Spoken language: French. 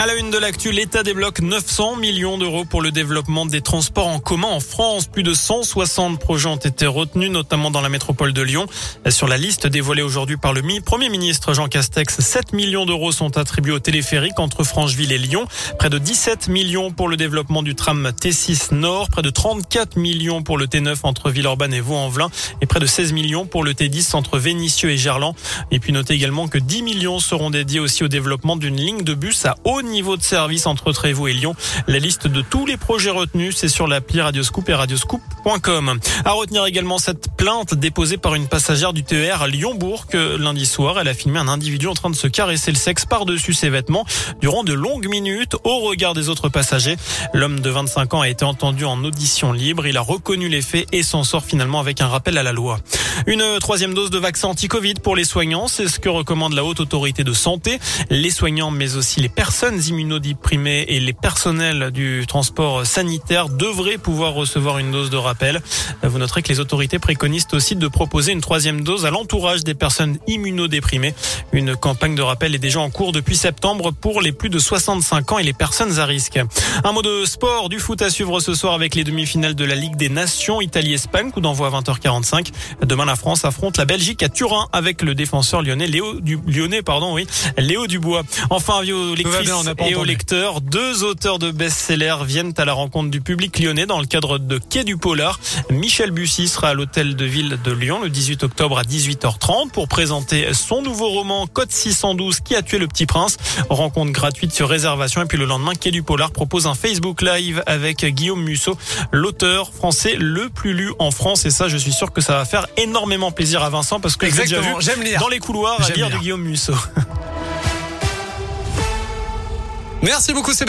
À la une de l'actu, l'État débloque 900 millions d'euros pour le développement des transports en commun en France. Plus de 160 projets ont été retenus, notamment dans la métropole de Lyon. Sur la liste dévoilée aujourd'hui par le Premier ministre Jean Castex, 7 millions d'euros sont attribués au téléphérique entre Francheville et Lyon. Près de 17 millions pour le développement du tram T6 Nord. Près de 34 millions pour le T9 entre Villeurbanne et Vaux-en-Velin. Et près de 16 millions pour le T10 entre Vénissieux et Gerland. Et puis notez également que 10 millions seront dédiés aussi au développement d'une ligne de bus à haut niveau de service entre Trévoux et Lyon. La liste de tous les projets retenus, c'est sur l'appli Radioscoop et radioscoop.com. À retenir également cette plainte déposée par une passagère du TER à Lyon-Bourg lundi soir. Elle a filmé un individu en train de se caresser le sexe par-dessus ses vêtements durant de longues minutes au regard des autres passagers. L'homme de 25 ans a été entendu en audition libre. Il a reconnu les faits et s'en sort finalement avec un rappel à la loi. Une troisième dose de vaccin anti-Covid pour les soignants, c'est ce que recommande la haute autorité de santé. Les soignants mais aussi les personnes immunodéprimés et les personnels du transport sanitaire devraient pouvoir recevoir une dose de rappel. Vous noterez que les autorités préconisent aussi de proposer une troisième dose à l'entourage des personnes immunodéprimées. Une campagne de rappel est déjà en cours depuis septembre pour les plus de 65 ans et les personnes à risque. Un mot de sport, du foot à suivre ce soir avec les demi-finales de la Ligue des Nations, Italie-Espagne, coup d'envoi à 20h45. Demain, la France affronte la Belgique à Turin avec le défenseur lyonnais Léo du Lyonnais, pardon, oui, Léo Dubois. Enfin, avis lectrices et aux lecteurs, deux auteurs de best-sellers viennent à la rencontre du public lyonnais dans le cadre de Quai du Polar. Michel Bussy sera à l'hôtel de ville de Lyon le 18 octobre à 18h30 pour présenter son nouveau roman Code 612 qui a tué le petit prince? Rencontre gratuite sur réservation et puis le lendemain Quai du Polar propose un Facebook Live avec Guillaume Musso, l'auteur français le plus lu en France et ça je suis sûr que ça va faire énormément plaisir à Vincent parce que Exactement, j'aime lire. dans les couloirs à lire. de Guillaume Musso. Merci beaucoup Sébastien.